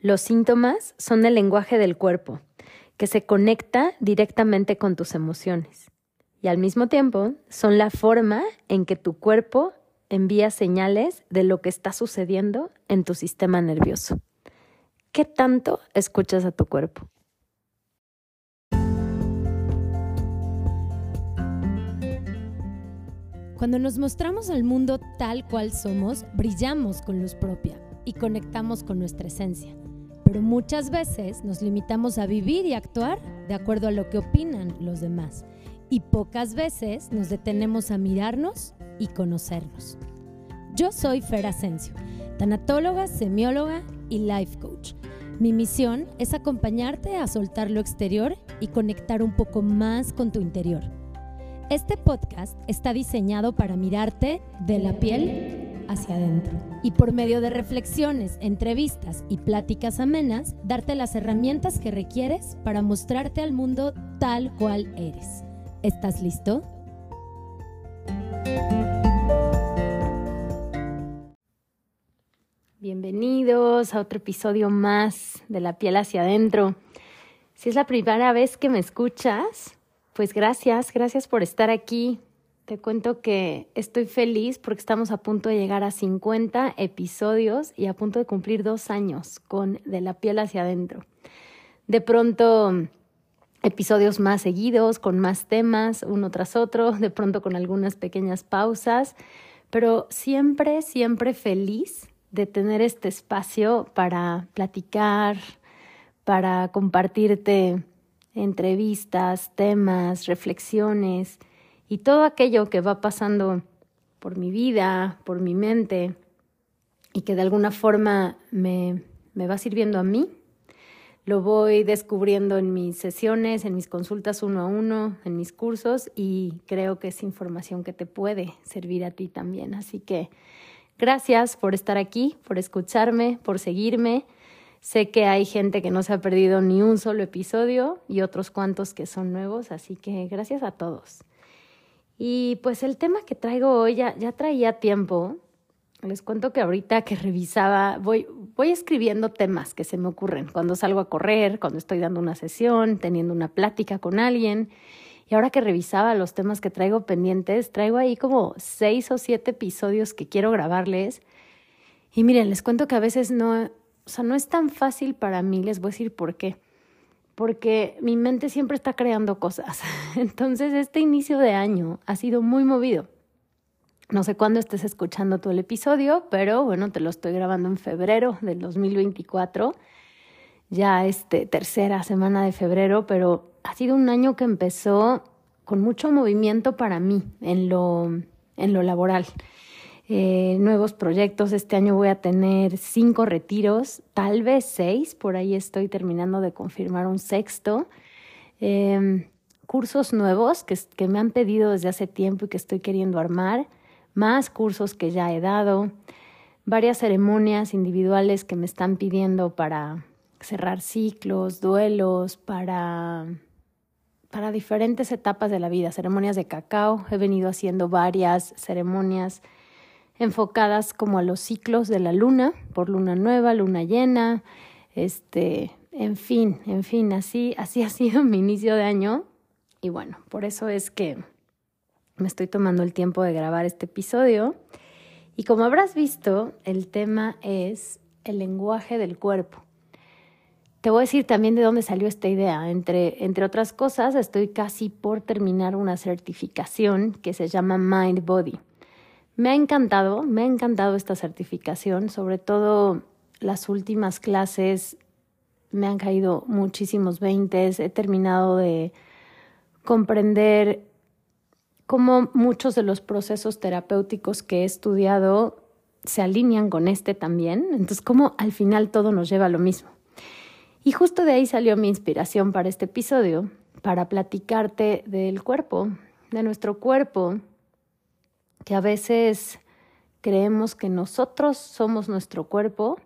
Los síntomas son el lenguaje del cuerpo, que se conecta directamente con tus emociones. Y al mismo tiempo son la forma en que tu cuerpo envía señales de lo que está sucediendo en tu sistema nervioso. ¿Qué tanto escuchas a tu cuerpo? Cuando nos mostramos al mundo tal cual somos, brillamos con luz propia y conectamos con nuestra esencia. Pero muchas veces nos limitamos a vivir y actuar de acuerdo a lo que opinan los demás. Y pocas veces nos detenemos a mirarnos y conocernos. Yo soy Fer Asensio, tanatóloga, semióloga y life coach. Mi misión es acompañarte a soltar lo exterior y conectar un poco más con tu interior este podcast está diseñado para mirarte de la piel hacia adentro y por medio de reflexiones, entrevistas y pláticas amenas, darte las herramientas que requieres para mostrarte al mundo tal cual eres. ¿Estás listo? Bienvenidos a otro episodio más de La piel hacia adentro. Si es la primera vez que me escuchas, pues gracias, gracias por estar aquí. Te cuento que estoy feliz porque estamos a punto de llegar a 50 episodios y a punto de cumplir dos años con De la piel hacia adentro. De pronto, episodios más seguidos, con más temas, uno tras otro, de pronto con algunas pequeñas pausas, pero siempre, siempre feliz de tener este espacio para platicar, para compartirte entrevistas, temas, reflexiones y todo aquello que va pasando por mi vida, por mi mente y que de alguna forma me, me va sirviendo a mí. Lo voy descubriendo en mis sesiones, en mis consultas uno a uno, en mis cursos y creo que es información que te puede servir a ti también. Así que gracias por estar aquí, por escucharme, por seguirme Sé que hay gente que no se ha perdido ni un solo episodio y otros cuantos que son nuevos, así que gracias a todos. Y pues el tema que traigo hoy ya, ya traía tiempo. Les cuento que ahorita que revisaba, voy, voy escribiendo temas que se me ocurren cuando salgo a correr, cuando estoy dando una sesión, teniendo una plática con alguien. Y ahora que revisaba los temas que traigo pendientes, traigo ahí como seis o siete episodios que quiero grabarles. Y miren, les cuento que a veces no, o sea, no es tan fácil para mí, les voy a decir por qué. Porque mi mente siempre está creando cosas. Entonces, este inicio de año ha sido muy movido. No sé cuándo estés escuchando todo el episodio, pero bueno, te lo estoy grabando en febrero del 2024, ya este tercera semana de febrero, pero ha sido un año que empezó con mucho movimiento para mí en lo, en lo laboral. Eh, nuevos proyectos. Este año voy a tener cinco retiros, tal vez seis, por ahí estoy terminando de confirmar un sexto. Em, cursos nuevos que, que me han pedido desde hace tiempo y que estoy queriendo armar, más cursos que ya he dado, varias ceremonias individuales que me están pidiendo para cerrar ciclos, duelos, para para diferentes etapas de la vida, ceremonias de cacao, he venido haciendo varias ceremonias enfocadas como a los ciclos de la luna, por luna nueva, luna llena, este, en fin, en fin, así, así ha sido mi inicio de año. Y bueno, por eso es que me estoy tomando el tiempo de grabar este episodio. Y como habrás visto, el tema es el lenguaje del cuerpo. Te voy a decir también de dónde salió esta idea. Entre, entre otras cosas, estoy casi por terminar una certificación que se llama Mind Body. Me ha encantado, me ha encantado esta certificación, sobre todo las últimas clases me han caído muchísimos veintes, he terminado de comprender cómo muchos de los procesos terapéuticos que he estudiado se alinean con este también, entonces cómo al final todo nos lleva a lo mismo. Y justo de ahí salió mi inspiración para este episodio, para platicarte del cuerpo, de nuestro cuerpo, que a veces creemos que nosotros somos nuestro cuerpo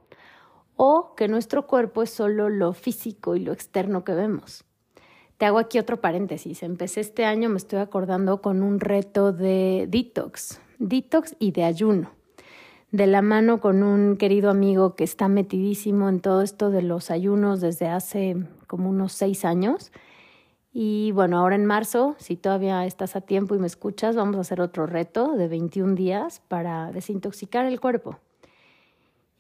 o que nuestro cuerpo es solo lo físico y lo externo que vemos. Te hago aquí otro paréntesis. Empecé este año, me estoy acordando, con un reto de detox, detox y de ayuno. de la mano con un querido amigo que está metidísimo en todo esto de los ayunos desde hace como unos seis años. Y bueno, ahora en marzo, si todavía estás a tiempo y me escuchas, vamos a hacer otro reto de 21 días para desintoxicar el cuerpo.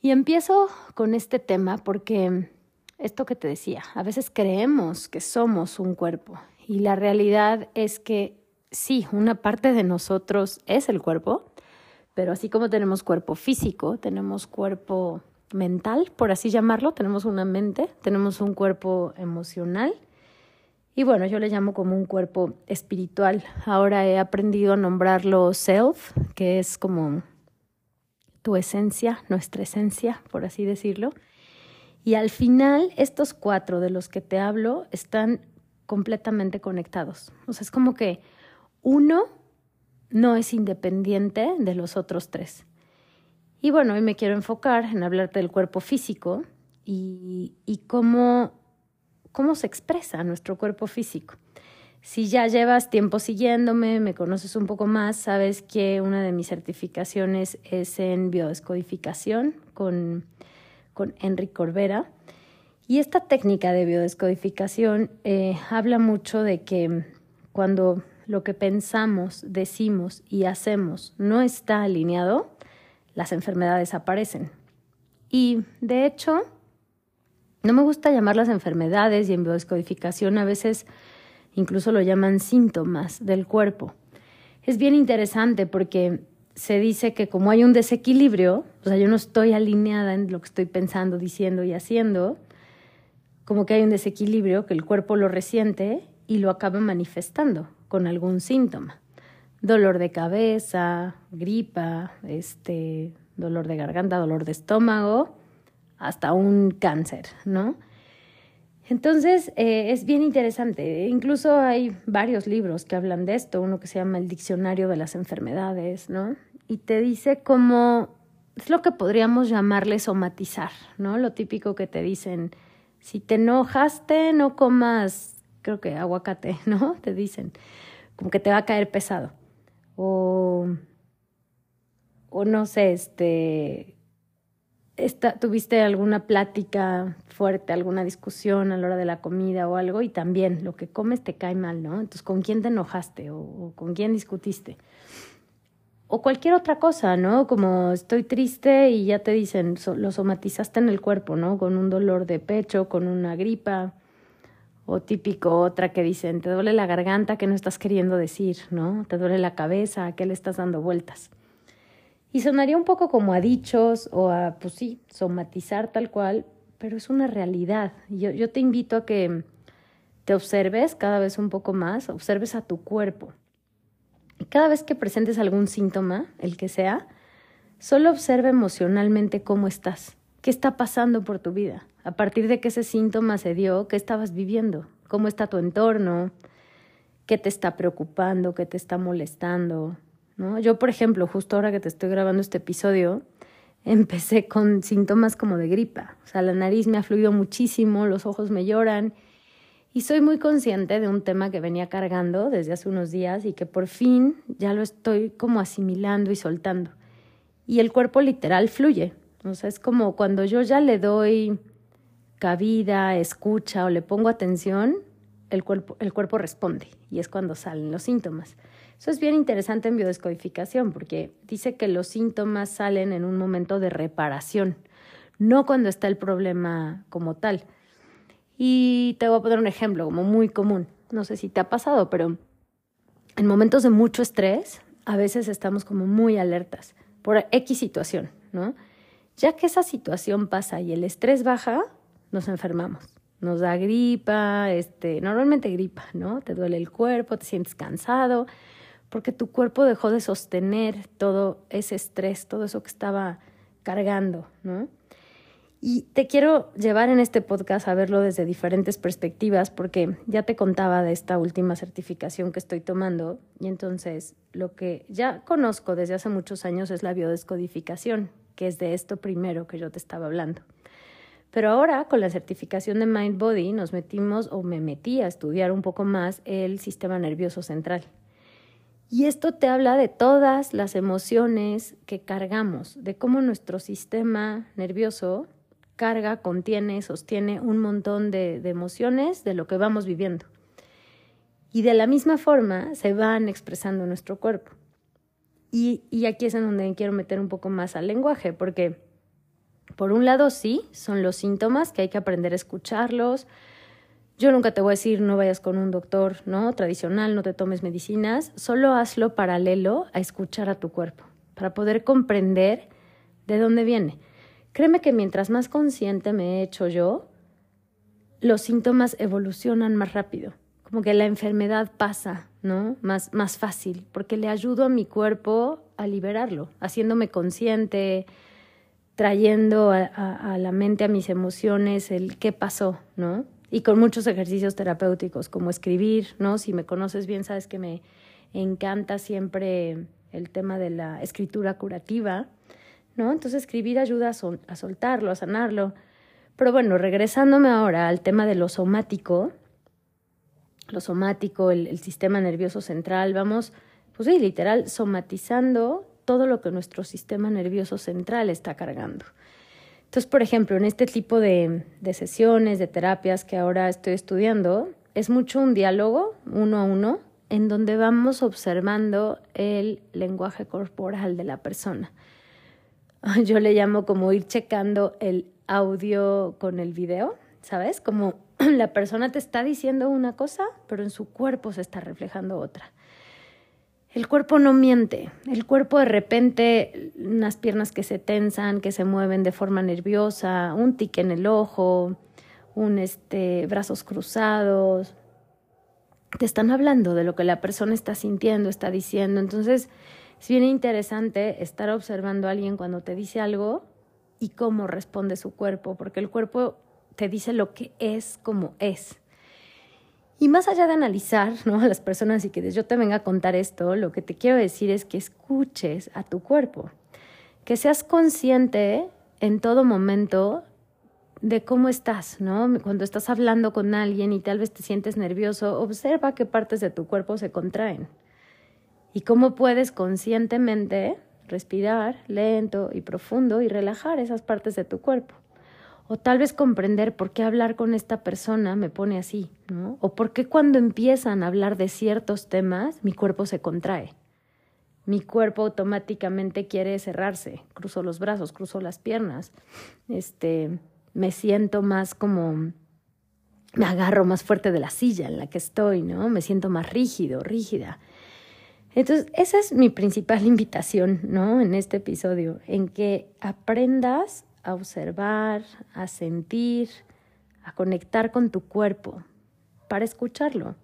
Y empiezo con este tema porque esto que te decía, a veces creemos que somos un cuerpo y la realidad es que sí, una parte de nosotros es el cuerpo, pero así como tenemos cuerpo físico, tenemos cuerpo mental, por así llamarlo, tenemos una mente, tenemos un cuerpo emocional y bueno, yo le llamo como un cuerpo espiritual. Ahora he aprendido a nombrarlo self, que es como tu esencia, nuestra esencia, por así decirlo. Y al final, estos cuatro de los que te hablo están completamente conectados. O sea, es como que uno no es independiente de los otros tres. Y bueno, hoy me quiero enfocar en hablarte del cuerpo físico y, y cómo, cómo se expresa nuestro cuerpo físico. Si ya llevas tiempo siguiéndome, me conoces un poco más, sabes que una de mis certificaciones es en biodescodificación con, con Enrique Corbera. Y esta técnica de biodescodificación eh, habla mucho de que cuando lo que pensamos, decimos y hacemos no está alineado, las enfermedades aparecen. Y de hecho, no me gusta llamar las enfermedades y en biodescodificación a veces incluso lo llaman síntomas del cuerpo. Es bien interesante porque se dice que como hay un desequilibrio, o sea, yo no estoy alineada en lo que estoy pensando, diciendo y haciendo, como que hay un desequilibrio que el cuerpo lo resiente y lo acaba manifestando con algún síntoma. Dolor de cabeza, gripa, este, dolor de garganta, dolor de estómago, hasta un cáncer, ¿no? Entonces, eh, es bien interesante. Incluso hay varios libros que hablan de esto, uno que se llama El Diccionario de las Enfermedades, ¿no? Y te dice cómo es lo que podríamos llamarle somatizar, ¿no? Lo típico que te dicen, si te enojaste, no comas, creo que aguacate, ¿no? Te dicen, como que te va a caer pesado. O, o no sé, este, tuviste alguna plática fuerte, alguna discusión a la hora de la comida o algo y también lo que comes te cae mal, ¿no? Entonces, ¿con quién te enojaste o, con quién discutiste? O cualquier otra cosa, ¿no? Como estoy triste y ya te dicen, lo somatizaste en el cuerpo, ¿no? Con un dolor de pecho, con una gripa. O típico otra que dicen, te duele la garganta, que no estás queriendo decir, ¿no? Te duele la cabeza, ¿a qué le estás dando vueltas? Y sonaría un poco como a dichos o a, pues sí, somatizar tal cual, pero es una realidad. Yo, yo te invito a que te observes cada vez un poco más, observes a tu cuerpo. Y cada vez que presentes algún síntoma, el que sea, solo observa emocionalmente cómo estás, qué está pasando por tu vida, a partir de que ese síntoma se dio, qué estabas viviendo, cómo está tu entorno, qué te está preocupando, qué te está molestando, yo, por ejemplo, justo ahora que te estoy grabando este episodio, empecé con síntomas como de gripa. O sea, la nariz me ha fluido muchísimo, los ojos me lloran y soy muy consciente de un tema que venía cargando desde hace unos días y que por fin ya lo estoy como asimilando y soltando. Y el cuerpo literal fluye. O sea, es como cuando yo ya le doy cabida, escucha o le pongo atención, el cuerpo, el cuerpo responde y es cuando salen los síntomas. Eso es bien interesante en biodescodificación porque dice que los síntomas salen en un momento de reparación, no cuando está el problema como tal. Y te voy a poner un ejemplo como muy común. No sé si te ha pasado, pero en momentos de mucho estrés, a veces estamos como muy alertas por X situación, ¿no? Ya que esa situación pasa y el estrés baja, nos enfermamos. Nos da gripa, este, normalmente gripa, ¿no? Te duele el cuerpo, te sientes cansado, porque tu cuerpo dejó de sostener todo ese estrés, todo eso que estaba cargando, ¿no? Y te quiero llevar en este podcast a verlo desde diferentes perspectivas, porque ya te contaba de esta última certificación que estoy tomando, y entonces lo que ya conozco desde hace muchos años es la biodescodificación, que es de esto primero que yo te estaba hablando. Pero ahora, con la certificación de Mind Body, nos metimos o me metí a estudiar un poco más el sistema nervioso central Y esto te habla de todas las emociones que cargamos, de cómo nuestro sistema nervioso carga, contiene, sostiene un montón de, emociones de lo que vamos viviendo. Y de la misma forma se van expresando nuestro cuerpo. Y, y aquí es en donde quiero meter un poco más al lenguaje, porque por un lado sí, son los síntomas que hay que aprender a escucharlos, yo nunca te voy a decir no vayas con un doctor, ¿no? Tradicional, no te tomes medicinas, solo hazlo paralelo a escuchar a tu cuerpo, para poder comprender de dónde viene. Créeme que mientras más consciente me he hecho yo, los síntomas evolucionan más rápido, como que la enfermedad pasa, ¿no? Más, más fácil, porque le ayudo a mi cuerpo a liberarlo, haciéndome consciente, trayendo a, a la mente, a mis emociones, el qué pasó, ¿no? Y con muchos ejercicios terapéuticos, como escribir, ¿no? Si me conoces bien, sabes que me encanta siempre el tema de la escritura curativa, ¿no? Entonces escribir ayuda a, soltarlo, a sanarlo. Pero bueno, regresándome ahora al tema de lo somático, lo somático, el sistema nervioso central, vamos, pues sí, literal, somatizando todo lo que nuestro sistema nervioso central está cargando. Entonces, por ejemplo, en este tipo de, sesiones, de terapias que ahora estoy estudiando, es mucho un diálogo uno a uno en donde vamos observando el lenguaje corporal de la persona. Yo le llamo como ir checando el audio con el video, ¿sabes? Como la persona te está diciendo una cosa, pero en su cuerpo se está reflejando otra. El cuerpo no miente. El cuerpo de repente, unas piernas que se tensan, que se mueven de forma nerviosa, un tique en el ojo, un este, brazos cruzados. Te están hablando de lo que la persona está sintiendo, está diciendo. Entonces, es bien interesante estar observando a alguien cuando te dice algo y cómo responde su cuerpo, porque el cuerpo te dice lo que es como es. Y más allá de analizar ¿no? a las personas y que yo te venga a contar esto, lo que te quiero decir es que escuches a tu cuerpo, que seas consciente en todo momento de cómo estás, ¿no? Cuando estás hablando con alguien y tal vez te sientes nervioso, observa qué partes de tu cuerpo se contraen y cómo puedes conscientemente respirar lento y profundo y relajar esas partes de tu cuerpo. O tal vez comprender por qué hablar con esta persona me pone así, ¿no? O por qué cuando empiezan a hablar de ciertos temas mi cuerpo se contrae. Mi cuerpo automáticamente quiere cerrarse, cruzo los brazos, cruzo las piernas. Este, me siento más como me agarro más fuerte de la silla en la que estoy, ¿no? Me siento más rígido, rígida. Entonces, esa es mi principal invitación, ¿no? En este episodio, en que aprendas a observar, a sentir, a conectar con tu cuerpo para escucharlo.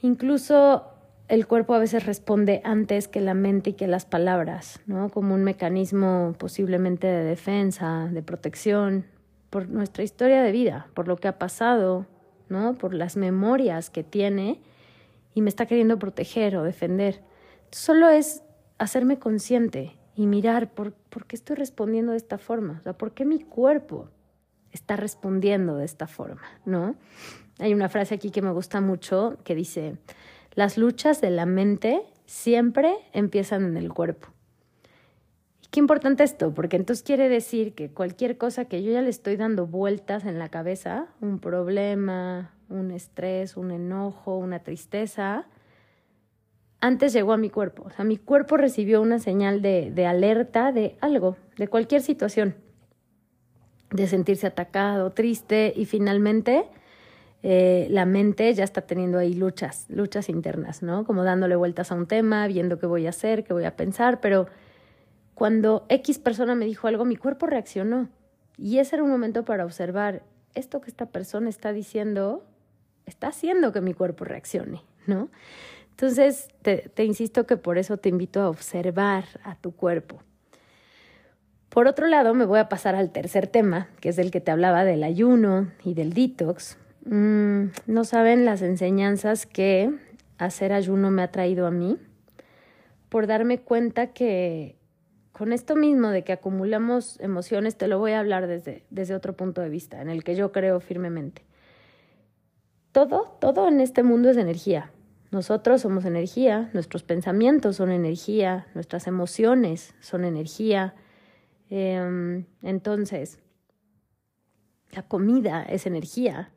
Incluso el cuerpo a veces responde antes que la mente y que las palabras, ¿no? Como un mecanismo posiblemente de defensa, de protección, por nuestra historia de vida, por lo que ha pasado, ¿no? Por las memorias que tiene y me está queriendo proteger o defender. Solo es hacerme consciente y mirar por, por qué estoy respondiendo de esta forma, o sea, por qué mi cuerpo está respondiendo de esta forma, ¿no? Hay una frase aquí que me gusta mucho que dice, las luchas de la mente siempre empiezan en el cuerpo. Qué importante esto, porque entonces quiere decir que cualquier cosa que yo ya le estoy dando vueltas en la cabeza, un problema, un estrés, un enojo, una tristeza, antes llegó a mi cuerpo. O sea, mi cuerpo recibió una señal de, de alerta de algo, de cualquier situación, de sentirse atacado, triste y finalmente eh, la mente ya está teniendo ahí luchas, luchas internas, ¿no? Como dándole vueltas a un tema, viendo qué voy a hacer, qué voy a pensar, pero cuando X persona me dijo algo, mi cuerpo reaccionó. Y ese era un momento para observar, esto que esta persona está diciendo está haciendo que mi cuerpo reaccione, ¿no? Entonces, te, insisto que por eso te invito a observar a tu cuerpo. Por otro lado, me voy a pasar al tercer tema, que es el que te hablaba del ayuno y del detox. Mm, no saben las enseñanzas que hacer ayuno me ha traído a mí, por darme cuenta que con esto mismo de que acumulamos emociones, te lo voy a hablar desde, desde otro punto de vista, en el que yo creo firmemente. Todo, todo en este mundo es energía. Nosotros somos energía, nuestros pensamientos son energía, nuestras emociones son energía. Em, entonces, la comida es energía.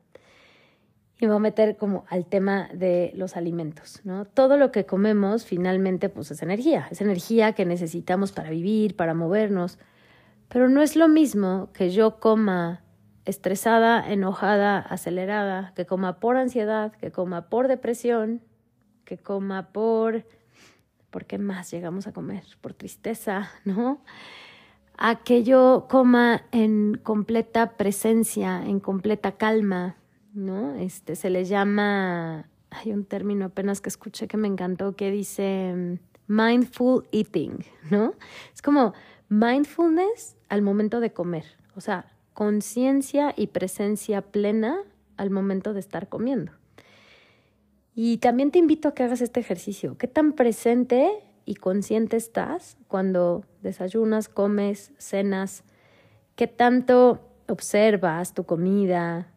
Y me voy a meter como al tema de los alimentos, ¿no? Todo lo que comemos finalmente pues es energía, es energía que necesitamos para vivir, para movernos, pero no es lo mismo que yo coma estresada, enojada, acelerada, que coma por ansiedad, que coma por depresión, que coma por ¿por qué más llegamos a comer? Por tristeza, ¿no? A que yo coma en completa presencia, en completa calma, ¿no? Este se le llama, hay un término apenas que escuché que me encantó que dice mm, mindful eating, ¿no? Es como mindfulness al momento de comer, o sea, conciencia y presencia plena al momento de estar comiendo. Y también te invito a que hagas este ejercicio. ¿Qué tan presente y consciente estás cuando desayunas, comes, cenas? ¿Qué tanto observas tu comida,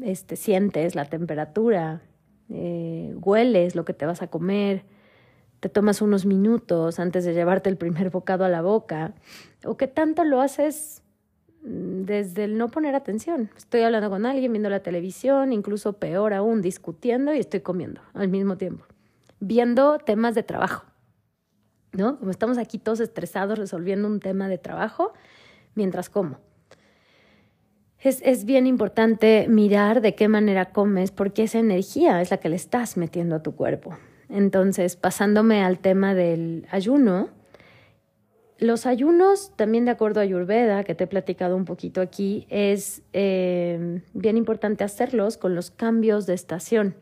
este, sientes la temperatura, eh, hueles lo que te vas a comer, te tomas unos minutos antes de llevarte el primer bocado a la boca, o qué tanto lo haces desde el no poner atención. Estoy hablando con alguien, viendo la televisión, incluso peor aún, discutiendo y estoy comiendo al mismo tiempo, viendo temas de trabajo. ¿No? Como estamos aquí todos estresados resolviendo un tema de trabajo mientras como es, bien importante mirar de qué manera comes, porque esa energía es la que le estás metiendo a tu cuerpo. Entonces, pasándome al tema del ayuno, los ayunos, también de acuerdo a Ayurveda, que te he platicado un poquito aquí, es eh, bien importante hacerlos con los cambios de estación.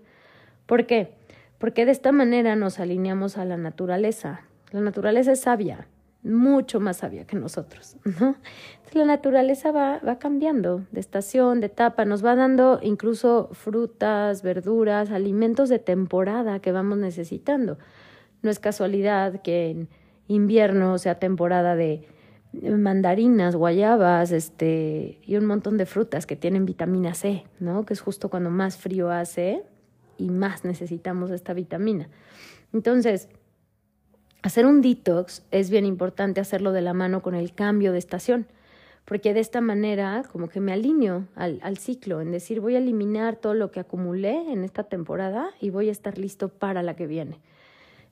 ¿Por qué? Porque de esta manera nos alineamos a la naturaleza. La naturaleza es sabia mucho más sabia que nosotros, ¿no? la naturaleza va, va cambiando de estación, de etapa, nos va dando incluso frutas, verduras, alimentos de temporada que vamos necesitando. No es casualidad que en invierno sea temporada de mandarinas, guayabas, este, y un montón de frutas que tienen vitamina C, ¿no? Que es justo cuando más frío hace y más necesitamos esta vitamina. Entonces, hacer un detox es bien importante hacerlo de la mano con el cambio de estación, porque de esta manera como que me alineo al, al, ciclo, en decir voy a eliminar todo lo que acumulé en esta temporada y voy a estar listo para la que viene.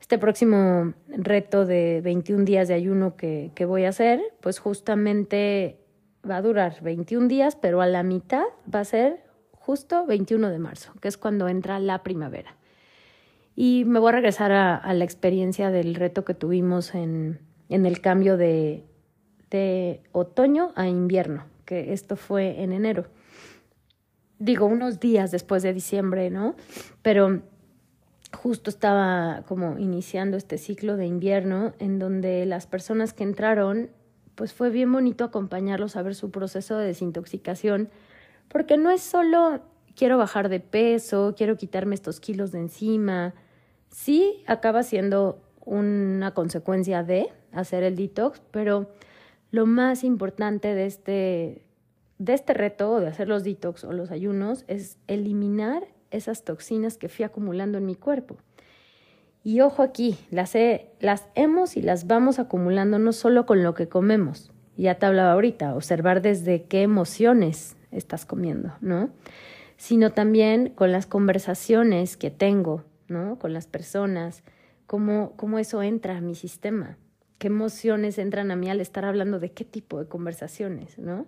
Este próximo reto de 21 días de ayuno que, que voy a hacer, pues justamente va a durar 21 días, pero a la mitad va a ser justo 21 de marzo, que es cuando entra la primavera. Y me voy a regresar a, la experiencia del reto que tuvimos en, en el cambio de, de otoño a invierno, que esto fue en enero. Digo, unos días después de diciembre, ¿no? Pero justo estaba como iniciando este ciclo de invierno en donde las personas que entraron, pues fue bien bonito acompañarlos a ver su proceso de desintoxicación, porque no es solo quiero bajar de peso, quiero quitarme estos kilos de encima. Sí, acaba siendo una consecuencia de hacer el detox, pero lo más importante de este, de este reto, de hacer los detox o los ayunos, es eliminar esas toxinas que fui acumulando en mi cuerpo. Y ojo aquí, las, las hemos y las vamos acumulando no solo con lo que comemos, ya te hablaba ahorita, observar desde qué emociones estás comiendo, ¿no? sino también con las conversaciones que tengo, ¿no? Con las personas, cómo, cómo eso entra a mi sistema, qué emociones entran a mí al estar hablando de qué tipo de conversaciones, ¿no?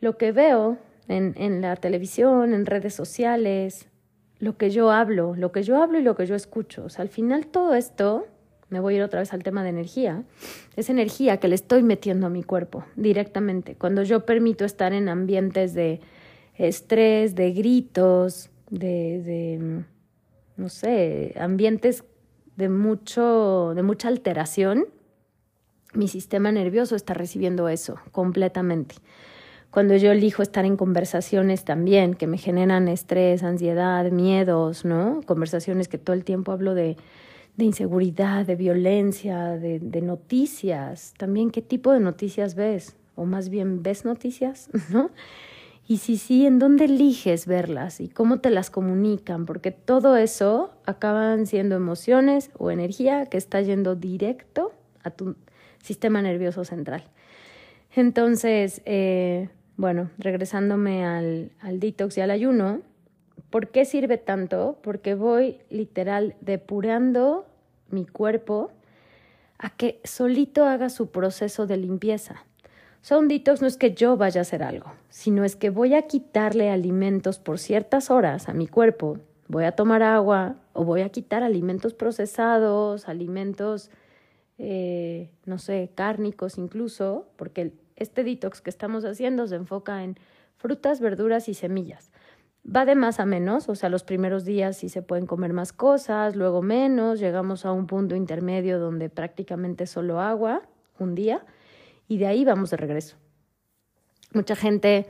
Lo que veo en, en la televisión, en redes sociales, lo que yo hablo, lo que yo hablo y lo que yo escucho. O sea, al final todo esto, me voy a ir otra vez al tema de energía, es energía que le estoy metiendo a mi cuerpo directamente. Cuando yo permito estar en ambientes de estrés, de gritos, de, de no sé, ambientes de, mucho, de mucha alteración, mi sistema nervioso está recibiendo eso completamente. Cuando yo elijo estar en conversaciones también que me generan estrés, ansiedad, miedos, ¿no? Conversaciones que todo el tiempo hablo de, inseguridad, de violencia, de, de noticias. También qué tipo de noticias ves, o más bien ves noticias, ¿no? Y si sí, ¿en dónde eliges verlas y cómo te las comunican? Porque todo eso acaban siendo emociones o energía que está yendo directo a tu sistema nervioso central. Entonces, eh, bueno, regresándome al, detox y al ayuno, ¿por qué sirve tanto? Porque voy literal depurando mi cuerpo a que solito haga su proceso de limpieza. O sea, un detox no es que yo vaya a hacer algo, sino es que voy a quitarle alimentos por ciertas horas a mi cuerpo. Voy a tomar agua o voy a quitar alimentos procesados, alimentos, eh, no sé, cárnicos incluso, porque este detox que estamos haciendo se enfoca en frutas, verduras y semillas. Va de más a menos, o sea, los primeros días sí se pueden comer más cosas, luego menos, llegamos a un punto intermedio donde prácticamente solo agua, un día, y de ahí vamos de regreso. Mucha gente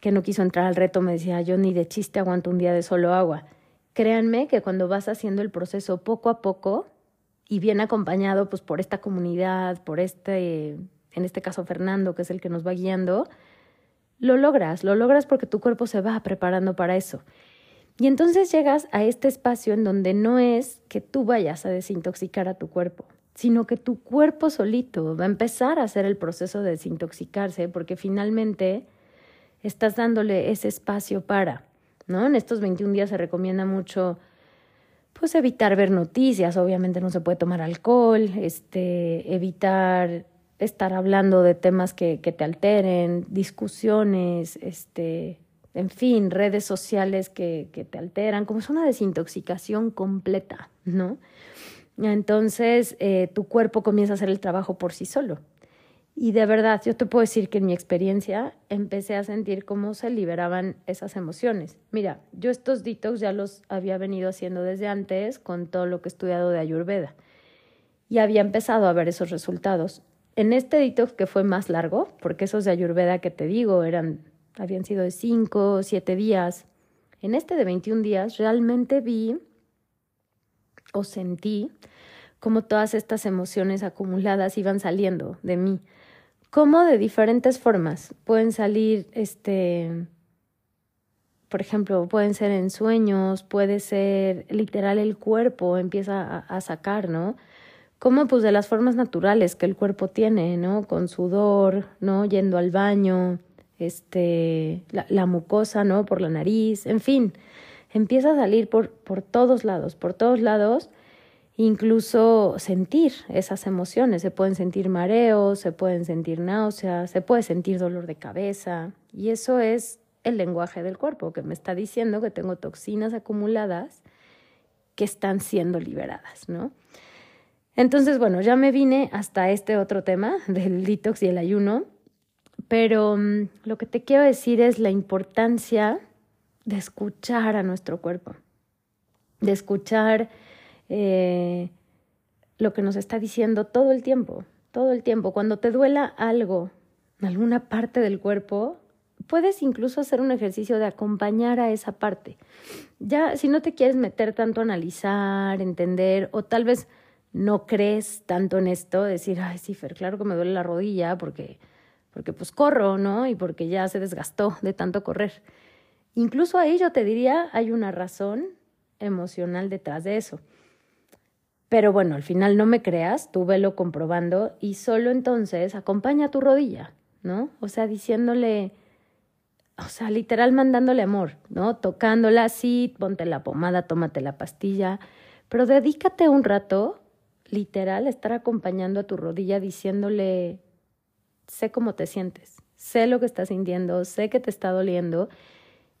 que no quiso entrar al reto me decía, yo ni de chiste aguanto un día de solo agua. Créanme que cuando vas haciendo el proceso poco a poco y bien acompañado pues por esta comunidad, por este, en este caso Fernando, que es el que nos va guiando, lo logras, lo logras porque tu cuerpo se va preparando para eso. Y entonces llegas a este espacio en donde no es que tú vayas a desintoxicar a tu cuerpo, sino que tu cuerpo solito va a empezar a hacer el proceso de desintoxicarse porque finalmente estás dándole ese espacio para, ¿no? En estos 21 días se recomienda mucho pues evitar ver noticias, obviamente no se puede tomar alcohol, este, evitar estar hablando de temas que, que te alteren, discusiones, este, en fin, redes sociales que, que te alteran, como es una desintoxicación completa, ¿no? Entonces, eh, tu cuerpo comienza a hacer el trabajo por sí solo. Y de verdad, yo te puedo decir que en mi experiencia empecé a sentir cómo se liberaban esas emociones. Mira, yo estos detox ya los había venido haciendo desde antes con todo lo que he estudiado de Ayurveda y había empezado a ver esos resultados en este detox que fue más largo, porque esos de Ayurveda que te digo eran, habían sido de 5 o 7 días, en este de 21 días realmente vi o sentí como todas estas emociones acumuladas iban saliendo de mí. Como de diferentes formas pueden salir, este, por ejemplo, pueden ser en sueños, puede ser literal el cuerpo empieza a, a sacar, ¿no? Como pues de las formas naturales que el cuerpo tiene, ¿no? Con sudor, ¿no? Yendo al baño, este, la, mucosa, ¿no? Por la nariz, en fin, empieza a salir por, por todos lados, por todos lados, incluso sentir esas emociones, se pueden sentir mareos, se pueden sentir náuseas, se puede sentir dolor de cabeza, y eso es el lenguaje del cuerpo que me está diciendo que tengo toxinas acumuladas que están siendo liberadas, ¿no? Entonces, bueno, ya me vine hasta este otro tema del detox y el ayuno, pero mm, lo que te quiero decir es la importancia de escuchar a nuestro cuerpo, de escuchar eh, lo que nos está diciendo todo el tiempo, todo el tiempo. Cuando te duela algo, alguna parte del cuerpo, puedes incluso hacer un ejercicio de acompañar a esa parte. Ya, si no te quieres meter tanto a analizar, entender, o tal vez no crees tanto en esto, decir, ay, sí, Fer, claro que me duele la rodilla porque, porque pues corro, ¿no? Y porque ya se desgastó de tanto correr. Incluso ahí yo te diría, hay una razón emocional detrás de eso. Pero bueno, al final no me creas, tú velo comprobando y solo entonces acompaña a tu rodilla, ¿no? O sea, diciéndole, o sea, literal mandándole amor, ¿no? Tocándola así, ponte la pomada, tómate la pastilla, pero dedícate un rato literal estar acompañando a tu rodilla diciéndole, sé cómo te sientes, sé lo que estás sintiendo, sé que te está doliendo,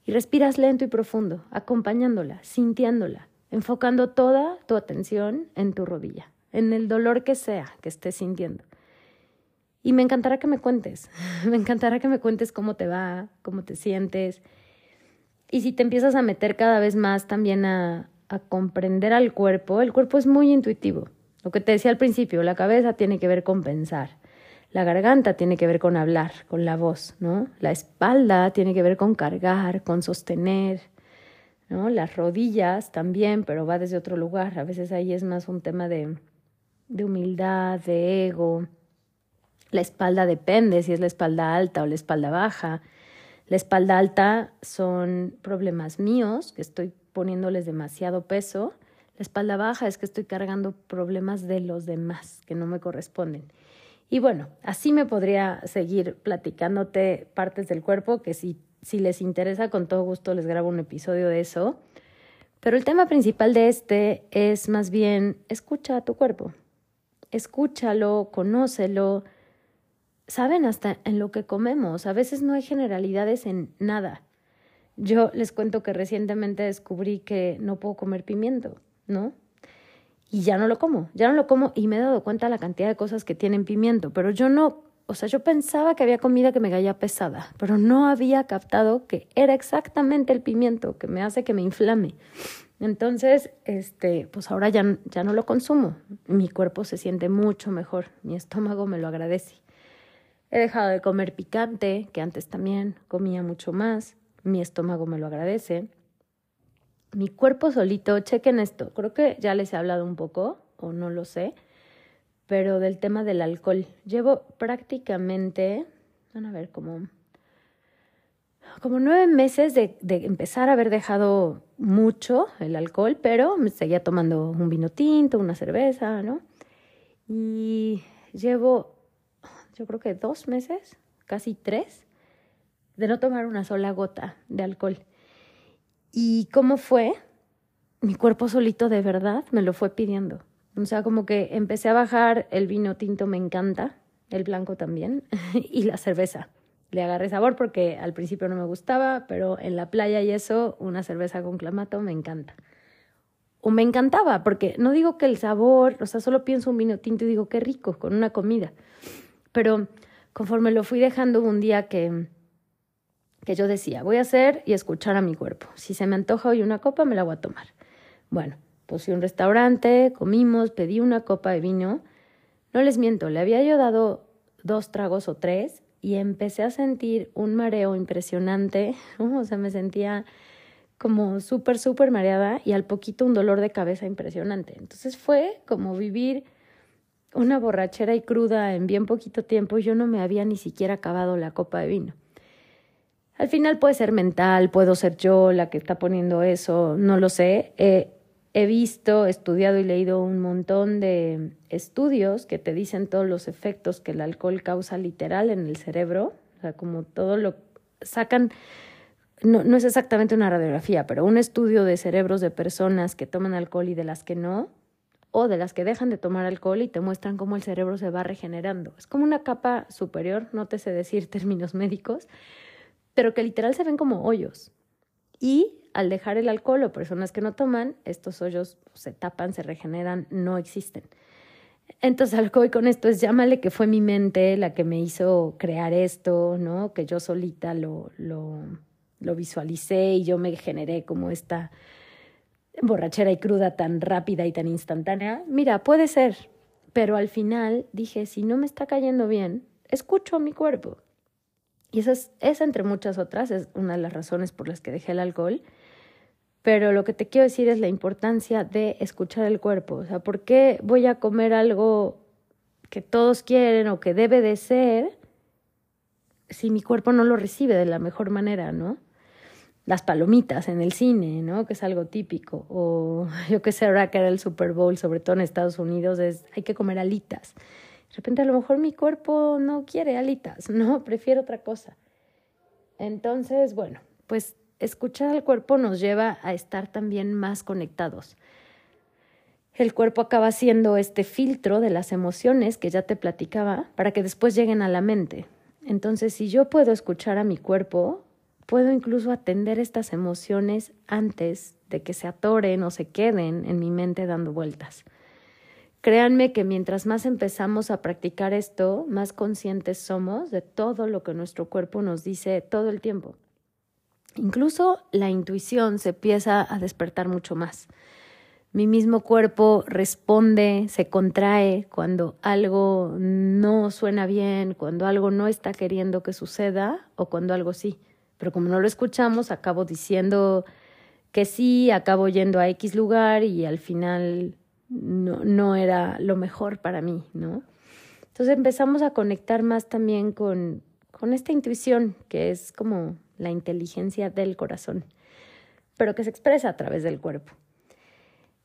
y respiras lento y profundo, acompañándola, sintiéndola, enfocando toda tu atención en tu rodilla, en el dolor que sea que estés sintiendo. Y me encantará que me cuentes, me encantará que me cuentes cómo te va, cómo te sientes. Y si te empiezas a meter cada vez más también a, a comprender al cuerpo, el cuerpo es muy intuitivo. Lo que te decía al principio, la cabeza tiene que ver con pensar, la garganta tiene que ver con hablar, con la voz, ¿no? La espalda tiene que ver con cargar, con sostener, ¿no? Las rodillas también, pero va desde otro lugar. A veces ahí es más un tema de, de humildad, de ego. La espalda depende si es la espalda alta o la espalda baja. La espalda alta son problemas míos, que estoy poniéndoles demasiado peso. La espalda baja es que estoy cargando problemas de los demás que no me corresponden. Y bueno, así me podría seguir platicándote partes del cuerpo, que si, si les interesa, con todo gusto les grabo un episodio de eso. Pero el tema principal de este es más bien, escucha a tu cuerpo. Escúchalo, conócelo. Saben hasta en lo que comemos. A veces no hay generalidades en nada. Yo les cuento que recientemente descubrí que no puedo comer pimiento, ¿no? Y ya no lo como, ya no lo como y me he dado cuenta de la cantidad de cosas que tienen pimiento, pero yo no, o sea, yo pensaba que había comida que me caía pesada, pero no había captado que era exactamente el pimiento que me hace que me inflame. Entonces, este, pues ahora ya, ya no lo consumo. Mi cuerpo se siente mucho mejor, mi estómago me lo agradece. He dejado de comer picante, que antes también comía mucho más, mi estómago me lo agradece mi cuerpo solito, chequen esto, creo que ya les he hablado un poco, o no lo sé, pero del tema del alcohol. Llevo prácticamente, van a ver, como, como nueve meses de, de empezar a haber dejado mucho el alcohol, pero me seguía tomando un vino tinto, una cerveza, ¿no? Y llevo, yo creo que dos meses, casi tres, de no tomar una sola gota de alcohol. ¿Y cómo fue? Mi cuerpo solito de verdad me lo fue pidiendo. O sea, como que empecé a bajar, el vino tinto me encanta, el blanco también, y la cerveza. Le agarré sabor porque al principio no me gustaba, pero en la playa y eso, una cerveza con clamato me encanta. O me encantaba, porque no digo que el sabor, o sea, solo pienso un vino tinto y digo qué rico, con una comida. Pero conforme lo fui dejando un día que que yo decía, voy a hacer y escuchar a mi cuerpo. Si se me antoja hoy una copa, me la voy a tomar. Bueno, pues un restaurante, comimos, pedí una copa de vino. No les miento, le había yo dado dos tragos o tres y empecé a sentir un mareo impresionante. O sea, me sentía como súper, súper mareada y al poquito un dolor de cabeza impresionante. Entonces fue como vivir una borrachera y cruda en bien poquito tiempo. Yo no me había ni siquiera acabado la copa de vino. Al final puede ser mental, puedo ser yo la que está poniendo eso, no lo sé. he visto, estudiado y leído un montón de estudios que te dicen todos los efectos que el alcohol causa literal en el cerebro, o sea, como todo lo sacan, no, no es exactamente una radiografía, pero un estudio de cerebros de personas que toman alcohol y de las que no, o de las que dejan de tomar alcohol y te muestran cómo el cerebro se va regenerando. Es como una capa superior, no te sé decir términos médicos, pero que literal se ven como hoyos. Y al dejar el alcohol o personas que no toman, estos hoyos se tapan, se regeneran, no existen. Entonces, algo y con esto es llámale que fue mi mente la que me hizo crear esto, ¿no? Que yo solita lo, lo, lo visualicé y yo me generé como esta borrachera y cruda tan rápida y tan instantánea. Mira, puede ser, pero al final dije, si no me está cayendo bien, escucho a mi cuerpo. Y esa, es, entre muchas otras, es una de las razones por las que dejé el alcohol. Pero lo que te quiero decir es la importancia de escuchar el cuerpo. O sea, ¿por qué voy a comer algo que todos quieren o que debe de ser si mi cuerpo no lo recibe de la mejor manera, ¿no? Las palomitas en el cine, ¿no? Que es algo típico. O yo qué sé, ahora que era el Super Bowl, sobre todo en Estados Unidos, es hay que comer alitas. Repente a lo mejor mi cuerpo no quiere alitas, no, prefiere otra cosa. Entonces, bueno, pues escuchar al cuerpo nos lleva a estar también más conectados. El cuerpo acaba siendo este filtro de las emociones que ya te platicaba para que después lleguen a la mente. Entonces, si yo puedo escuchar a mi cuerpo, puedo incluso atender estas emociones antes de que se atoren o se queden en mi mente dando vueltas. Créanme que mientras más empezamos a practicar esto, más conscientes somos de todo lo que nuestro cuerpo nos dice todo el tiempo. Incluso la intuición se empieza a despertar mucho más. Mi mismo cuerpo responde, se contrae cuando algo no suena bien, cuando algo no está queriendo que suceda o cuando algo sí. Pero como no lo escuchamos, acabo diciendo que sí, acabo yendo a X lugar y al final no, no era lo mejor para mí, ¿no? Entonces empezamos a conectar más también con, con esta intuición, que es como la inteligencia del corazón, pero que se expresa a través del cuerpo.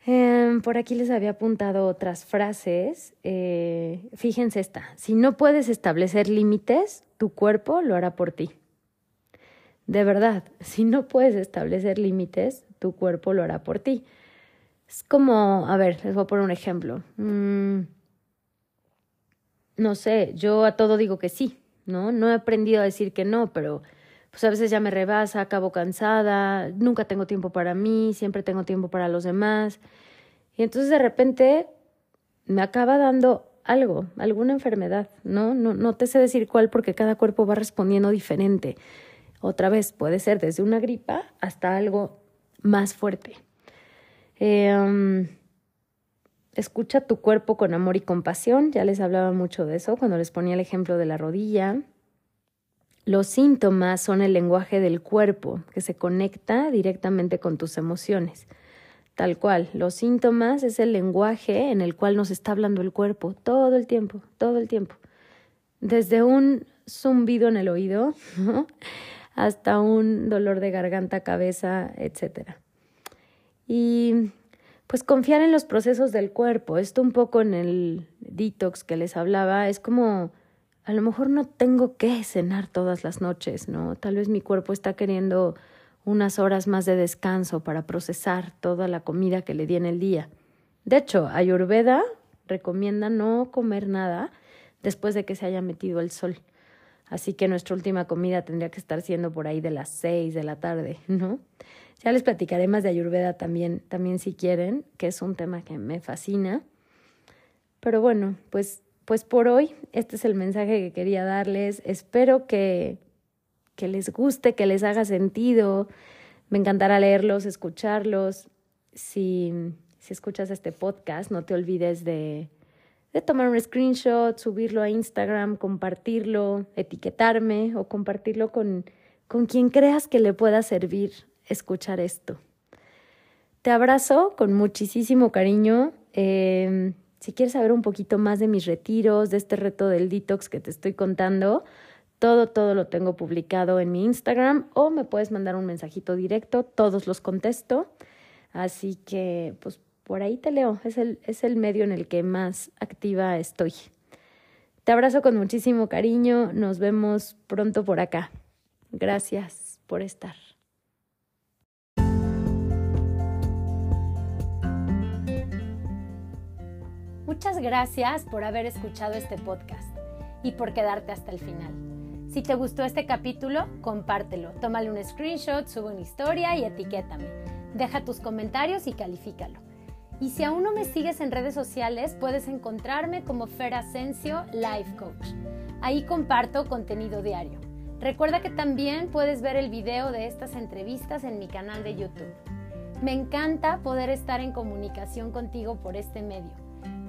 Em, por aquí les había apuntado otras frases. Eh, fíjense esta, si no puedes establecer límites, tu cuerpo lo hará por ti. De verdad, si no puedes establecer límites, tu cuerpo lo hará por ti. Es como, a ver, les voy a poner un ejemplo. Mm, no sé, yo a todo digo que sí, ¿no? No he aprendido a decir que no, pero pues a veces ya me rebasa, acabo cansada, nunca tengo tiempo para mí, siempre tengo tiempo para los demás. Y entonces de repente me acaba dando algo, alguna enfermedad, ¿no? No, no te sé decir cuál porque cada cuerpo va respondiendo diferente. Otra vez, puede ser desde una gripa hasta algo más fuerte. Eh, escucha tu cuerpo con amor y compasión, ya les hablaba mucho de eso cuando les ponía el ejemplo de la rodilla. Los síntomas son el lenguaje del cuerpo que se conecta directamente con tus emociones. Tal cual, los síntomas es el lenguaje en el cual nos está hablando el cuerpo todo el tiempo, todo el tiempo. Desde un zumbido en el oído hasta un dolor de garganta, cabeza, etc. Y pues confiar en los procesos del cuerpo. Esto un poco en el detox que les hablaba, es como a lo mejor no tengo que cenar todas las noches, ¿no? Tal vez mi cuerpo está queriendo unas horas más de descanso para procesar toda la comida que le di en el día. De hecho, Ayurveda recomienda no comer nada después de que se haya metido el sol. Así que nuestra última comida tendría que estar siendo por ahí de las seis de la tarde, ¿no? Ya les platicaré más de Ayurveda también, también si quieren, que es un tema que me fascina. Pero bueno, pues pues por hoy este es el mensaje que quería darles. Espero que, que les guste, que les haga sentido. Me encantará leerlos, escucharlos. Si, si escuchas este podcast, no te olvides de, de tomar un screenshot, subirlo a Instagram, compartirlo, etiquetarme o compartirlo con, con quien creas que le pueda servir escuchar esto. Te abrazo con muchísimo cariño. Eh, si quieres saber un poquito más de mis retiros, de este reto del detox que te estoy contando, todo, todo lo tengo publicado en mi Instagram o me puedes mandar un mensajito directo, todos los contesto. Así que, pues por ahí te leo, es el, es el medio en el que más activa estoy. Te abrazo con muchísimo cariño, nos vemos pronto por acá. Gracias por estar. Muchas gracias por haber escuchado este podcast y por quedarte hasta el final. Si te gustó este capítulo, compártelo, tómale un screenshot, sube una historia y etiquétame. Deja tus comentarios y califícalo. Y si aún no me sigues en redes sociales, puedes encontrarme como Fer Asensio Life Coach. Ahí comparto contenido diario. Recuerda que también puedes ver el video de estas entrevistas en mi canal de YouTube. Me encanta poder estar en comunicación contigo por este medio.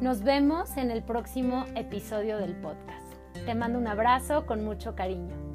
Nos vemos en el próximo episodio del podcast. Te mando un abrazo con mucho cariño.